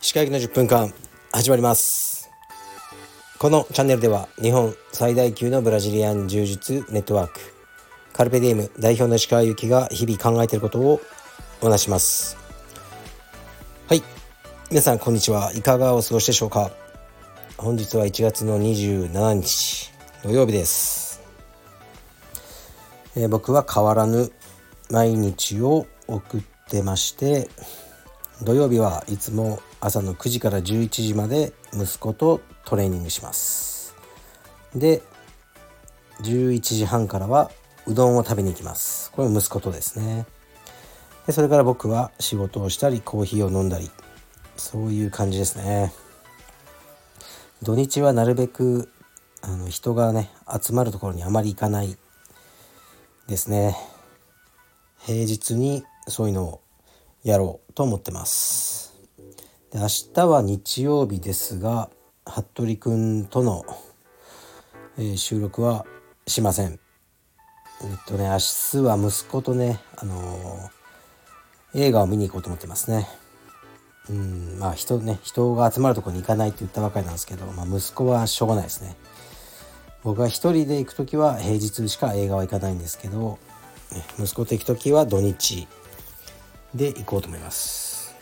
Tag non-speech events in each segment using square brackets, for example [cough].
歯科医の10分間始まります。このチャンネルでは日本最大級のブラジリアン柔術ネットワークカルペディウム代表の石川由紀が日々考えていることをお話します。はい。皆さんこんにちは。いかがお過ごしでしょうか？本日は1月の27日土曜日です、えー、僕は変わらぬ毎日を送ってまして土曜日はいつも朝の9時から11時まで息子とトレーニングします。で11時半からはうどんを食べに行きます。これ息子とですね。でそれから僕は仕事をしたりコーヒーを飲んだりそういう感じですね。土日はなるべくあの人がね集まるところにあまり行かないですね。平日にそういうのをやろうと思ってます。で明日は日曜日ですが服部くんとの、えー、収録はしません。えっとね明日は息子とねあのー、映画を見に行こうと思ってますね。うんまあ人ね人が集まるとこに行かないって言ったばかりなんですけど、まあ、息子はしょうがないですね。僕は一人で行く時は平日しか映画は行かないんですけど息子と行く時は土日で行こうと思います。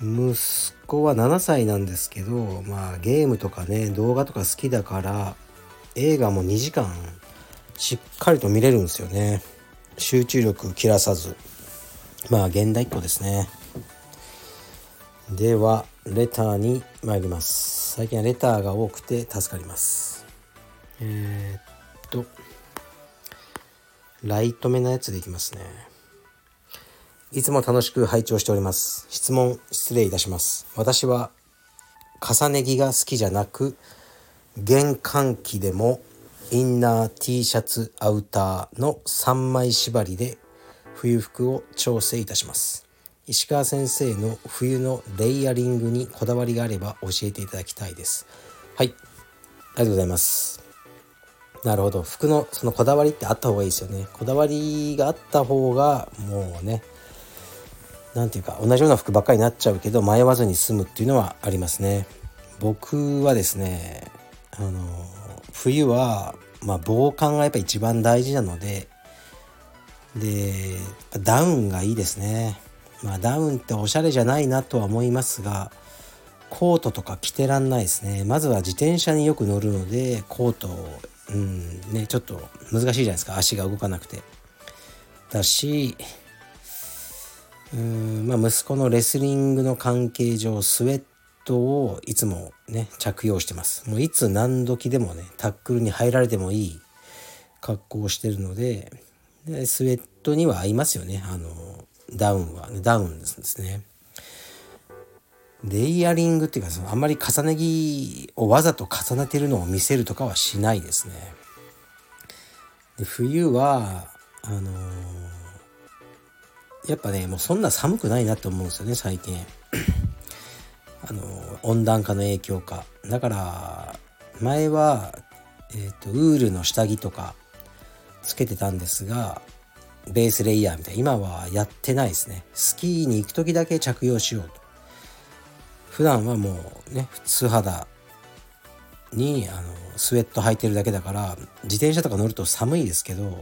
息子は7歳なんですけどまあゲームとかね動画とか好きだから映画も2時間しっかりと見れるんですよね。集中力切らさず。まあ現代っ子ですね。ではレターに参ります。最近はレターが多くて助かります。えー、っとライト目のやつでいきますね。いつも楽しく拝聴しております。質問失礼いたします。私は重ね着が好きじゃなく玄関機でもインナー T シャツアウターの3枚縛りで冬服を調整いたします。石川先生の冬のレイヤリングにこだわりがあれば教えていただきたいです。はい。ありがとうございます。なるほど。服のそのこだわりってあった方がいいですよね。こだわりがあった方がもうね何て言うか同じような服ばっかりになっちゃうけど迷わずに済むっていうのはありますね。僕はですねあの冬はまあ防寒がやっぱ一番大事なのででダウンがいいですね。まあダウンっておしゃれじゃないなとは思いますがコートとか着てらんないですね。まずは自転車によく乗るのでコートうん。ねちょっと難しいじゃないですか。足が動かなくて。だしうんまあ息子のレスリングの関係上スウェットをいつもね着用してます。もういつ何時でもねタックルに入られてもいい格好をしてるのででスウェットには合いますよね。あのダウンは、ダウンですね。レイヤリングっていうかそのあんまり重ね着をわざと重ねてるのを見せるとかはしないですね。で冬はあのー、やっぱねもうそんな寒くないなって思うんですよね最近。[clears throat] あのー、温暖化の影響か。だから前は、えーとウールの下着とかつけてたんですがベースレイヤーみたいな今はやってないですねスキーに行く時だけ着用しようと普段はもうね素肌にあのスウェット履いてるだけだから自転車とか乗ると寒いですけど、ま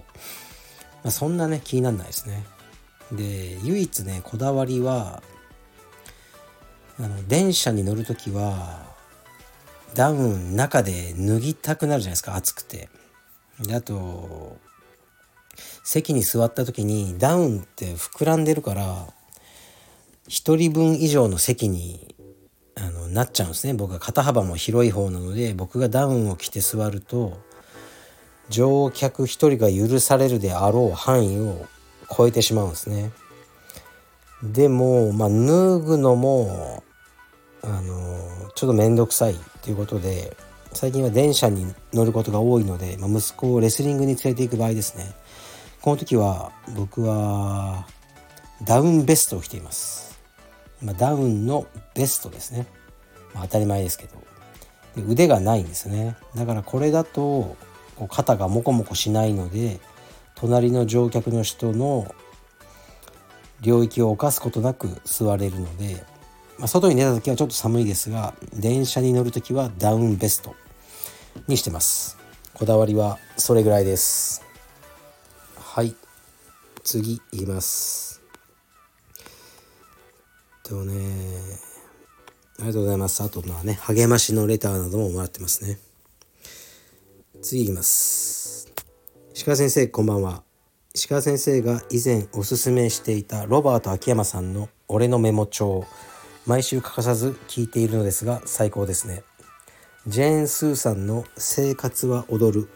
あ、そんなね気になんないですね。で唯一ねこだわりはあの電車に乗る時はダウン中で脱ぎたくなるじゃないですか暑くて。であと席に座った時にダウンって膨らんでるから1人分以上の席にあのなっちゃうんですね僕は肩幅も広い方なので僕がダウンを着て座ると乗客1人が許されるであろう範囲を超えてしまうんですね。でも、まあ、脱ぐのもあのちょっと面倒くさいっていうことで最近は電車に乗ることが多いので、まあ、息子をレスリングに連れて行く場合ですねこの時は僕はダウンベストを着ています。まあ、ダウンのベストですね。まあ、当たり前ですけどで。腕がないんですね。だからこれだと肩がモコモコしないので隣の乗客の人の領域を侵すことなく座れるので、まあ、外に出た時はちょっと寒いですが電車に乗る時はダウンベストにしてますこだわりはそれぐらいですはい次いきますとねありがとうございます。あとまあね励ましのレターなどももらってますね。次いきます。石川先生こんばんは。石川先生が以前おすすめしていたロバート秋山さんの「俺のメモ帳」毎週欠かさず聞いているのですが最高ですね。ジェーン・スーさんの「生活は踊る」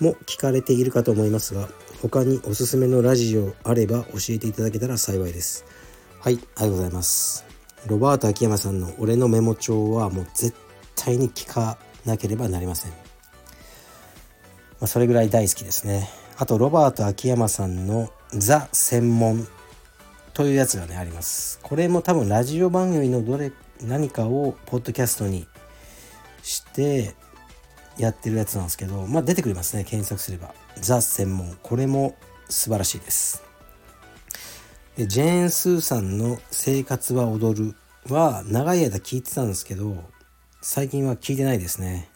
も聞かれているかと思いますが他におすすめのラジオあれば教えていただけたら幸いです。はいありがとうございます。ロバート秋山さんの「俺のメモ帳」はもう絶対に聞かなければなりません、まあ、それぐらい大好きですね。あとロバート秋山さんの「ザ・専門」というやつがねあります。これも多分ラジオ番組のどれ何かをポッドキャストにしてやってるやつなんですけどまあ出てくれますね検索すれば「ザ・専門」これも素晴らしいです。ジェーン・スーさんの「生活は踊る」は長い間聞いてたんですけど最近は聞いてないですね、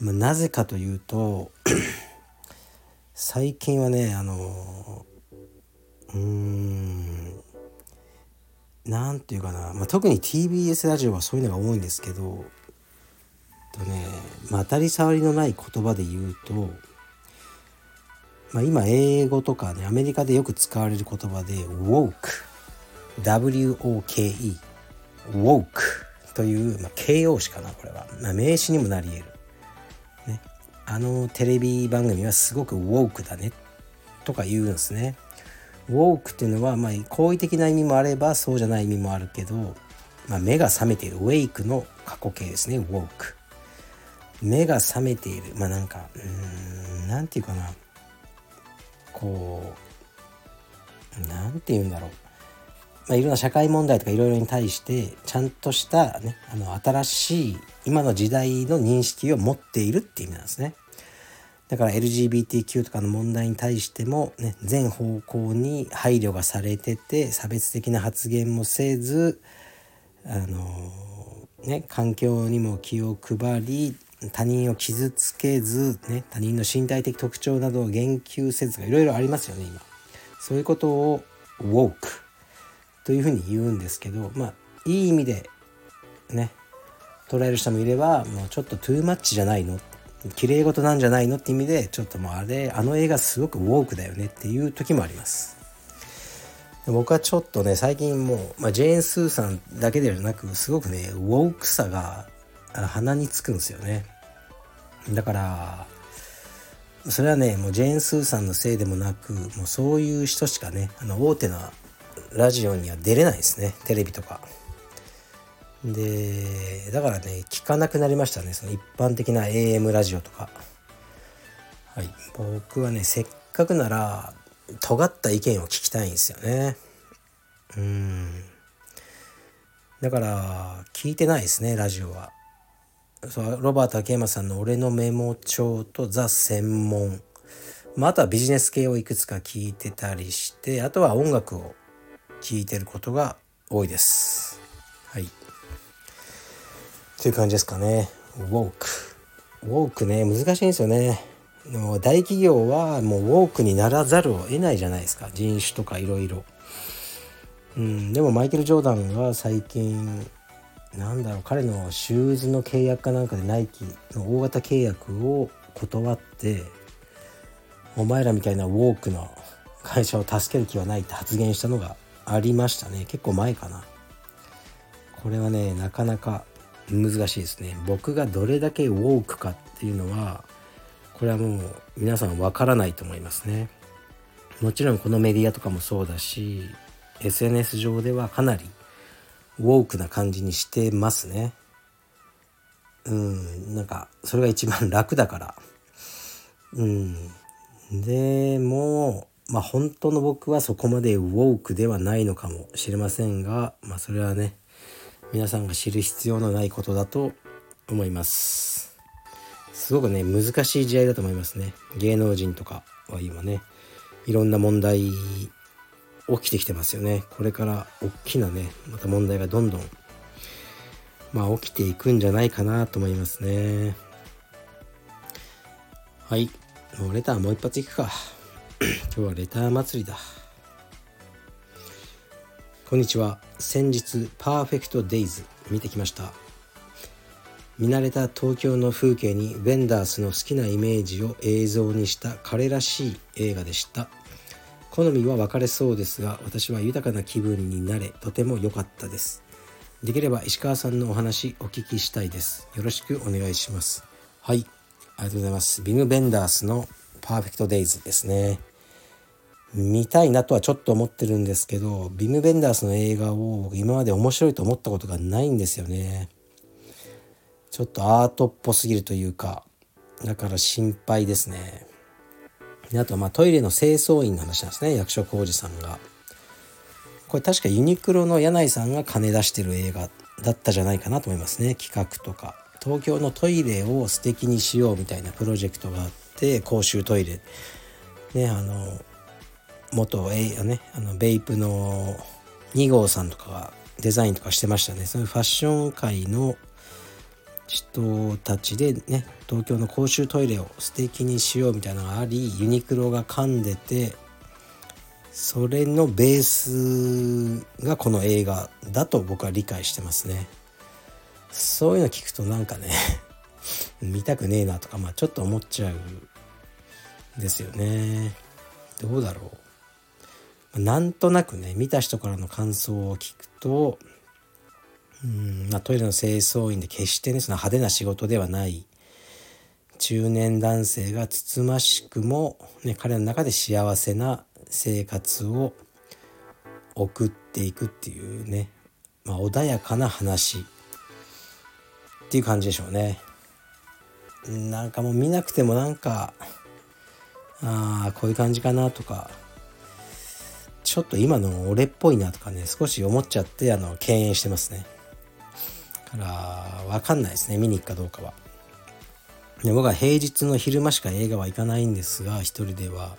まあ、なぜかというと [clears throat] 最近はねあのうーん何て言うかな、まあ、特に TBS ラジオはそういうのが多いんですけどとね、まあ、当たり障りのない言葉で言うと、まあ、今英語とかねアメリカでよく使われる言葉で woke W-O-K-E woke という、まあ、形容詞かなこれは、まあ、名詞にもなり得る。ね。あのテレビ番組はすごくウォークだね。とか言うんですね。ウォークっていうのはまあ好意的な意味もあればそうじゃない意味もあるけど、まあ、目が覚めている。ウェイクの過去形ですねウォーク。目が覚めている。まあなんかうんなんていうかな。こうなんて言うんだろうまあ、いろんな社会問題とかいろいろに対してちゃんとしたねあの新しい今の時代の認識を持っているって意味なんですね。だから LGBTQ とかの問題に対しても、ね、全方向に配慮がされてて差別的な発言もせずあのね環境にも気を配り他人を傷つけず、ね、他人の身体的特徴などを言及せずがいろいろありますよね今。そういうことを woke というふうに言うんですけどまあいい意味でね捉える人もいればもうちょっとトゥーマッチじゃないの綺麗事なんじゃないのって意味でちょっともうあれあの映画すごくウォークだよねっていう時もあります僕はちょっとね最近もう、まあ、ジェーン・スーさんだけではなくすごくねウォークさが鼻につくんですよねだからそれはねもうジェーン・スーさんのせいでもなくもうそういう人しかねあの大手なラジオには出れないですねテレビとか。でだからね聞かなくなりましたねその一般的な AM ラジオとか。はい。僕はねせっかくなら尖った意見を聞きたいんですよね。うん。だから聞いてないですねラジオは。そうロバート秋山さんの「俺のメモ帳」と「ザ・専門」まあ、あとはビジネス系をいくつか聞いてたりしてあとは音楽を聞いてることが多いです。はい。という感じですかね。ウォーク。ウォークね、難しいんですよね。でも大企業はもうウォークにならざるを得ないじゃないですか。人種とかいろいろ。うん、でもマイケル・ジョーダンは最近なんだろう彼のシューズの契約かなんかでナイキの大型契約を断ってお前らみたいなウォークの会社を助ける気はないって発言したのがありましたね。結構前かな。これはねなかなか難しいですね。僕がどれだけウォークかっていうのはこれはもう皆さんわからないと思いますね。もちろんこのメディアとかもそうだし SNS 上ではかなりウォークな感じにしてますねうんなんかそれが一番楽だからうんでもまあ本当の僕はそこまでウォークではないのかもしれませんが、まあそれはね、皆さんが知る必要のないことだと思います。すごくね、難しい時代だと思いますね。芸能人とかは今ねいろんな問題起きてきてますよね。これから大きなねまた問題がどんどんまあ起きていくんじゃないかなと思いますね。はい。もうレターもう一発いくか。[clears throat] 今日はレター祭りだ。こんにちは。先日パーフェクトデイズ見てきました。見慣れた東京の風景にベンダースの好きなイメージを映像にした彼らしい映画でした。好みは分かれそうですが私は豊かな気分になれとても良かったです。できれば石川さんのお話お聞きしたいです。よろしくお願いします。はい。ありがとうございます。ビム・ベンダースのパーフェクトデイズですね。見たいなとはちょっと思ってるんですけどビム・ベンダースの映画を今まで面白いと思ったことがないんですよね。ちょっとアートっぽすぎるというかだから心配ですね。であとまあトイレの清掃員の話なんですね。役所広司さんが。これ確かユニクロの柳井さんが金出してる映画だったじゃないかなと思いますね。企画とか。東京のトイレを素敵にしようみたいなプロジェクトがあって公衆トイレ。ねあの元えねあのベイプの2号さんとかがデザインとかしてましたね。そういうファッション界の人たちでね東京の公衆トイレを素敵にしようみたいなのがありユニクロが噛んでてそれのベースがこの映画だと僕は理解してますね。そういうの聞くとなんかね [laughs] 見たくねえなとかまあちょっと思っちゃうんですよね。どうだろう。なんとなくね見た人からの感想を聞くとうんまあ、トイレの清掃員で決してねその派手な仕事ではない中年男性がつつましくも、ね、彼の中で幸せな生活を送っていくっていうね、まあ、穏やかな話っていう感じでしょうね。なんかもう見なくてもなんかああこういう感じかなとかちょっと今の俺っぽいなとかね少し思っちゃってあの敬遠してますね。から分かんないですね見に行くかどうかは。で僕は平日の昼間しか映画は行かないんですが一人では。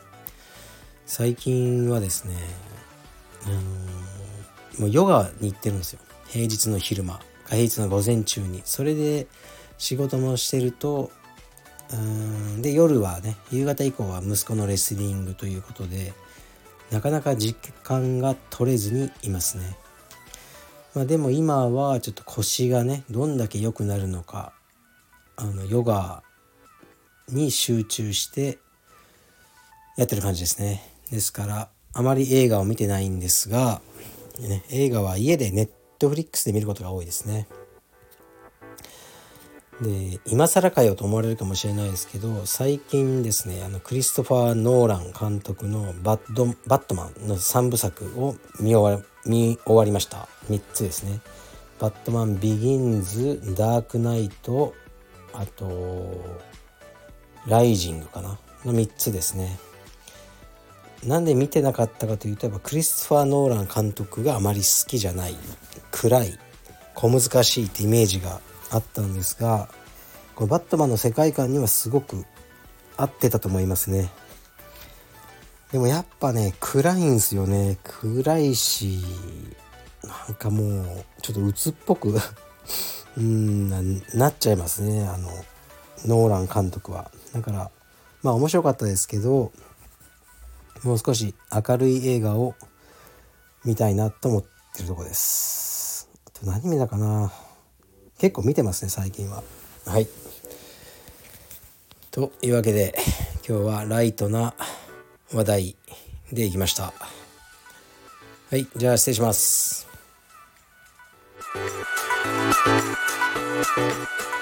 最近はですねうんもうヨガに行ってるんですよ。平日の昼間。平日の午前中に。それで仕事もしてるとうんで夜はね夕方以降は息子のレスリングということでなかなか時間が取れずにいますね。まあ、でも今はちょっと腰がねどんだけ良くなるのかあのヨガに集中してやってる感じですね。ですからあまり映画を見てないんですが、ね、映画は家でネットフリックスで見ることが多いですね。で今更かよと思われるかもしれないですけど最近ですねあのクリストファー・ノーラン監督のバッド「バットマン」の3部作を見終わ見終わりました。3つですね。バットマンビギンズダークナイトあとライジングかな。の3つですね。なんで見てなかったかというとやっぱクリスファー・ノーラン監督があまり好きじゃない。暗い。小難しいってイメージがあったんですがこのバットマンの世界観にはすごく合ってたと思いますね。でもやっぱね暗いんすよね。暗いしなんかもうちょっと鬱っぽく。[laughs] うんなっちゃいますね。あのノーラン監督は。だからまあ面白かったですけどもう少し明るい映画を見たいなと思ってるとこです。あと何見たかな。結構見てますね最近は。はい。というわけで今日はライトな話題でいきましたはいじゃあ失礼します Thank you.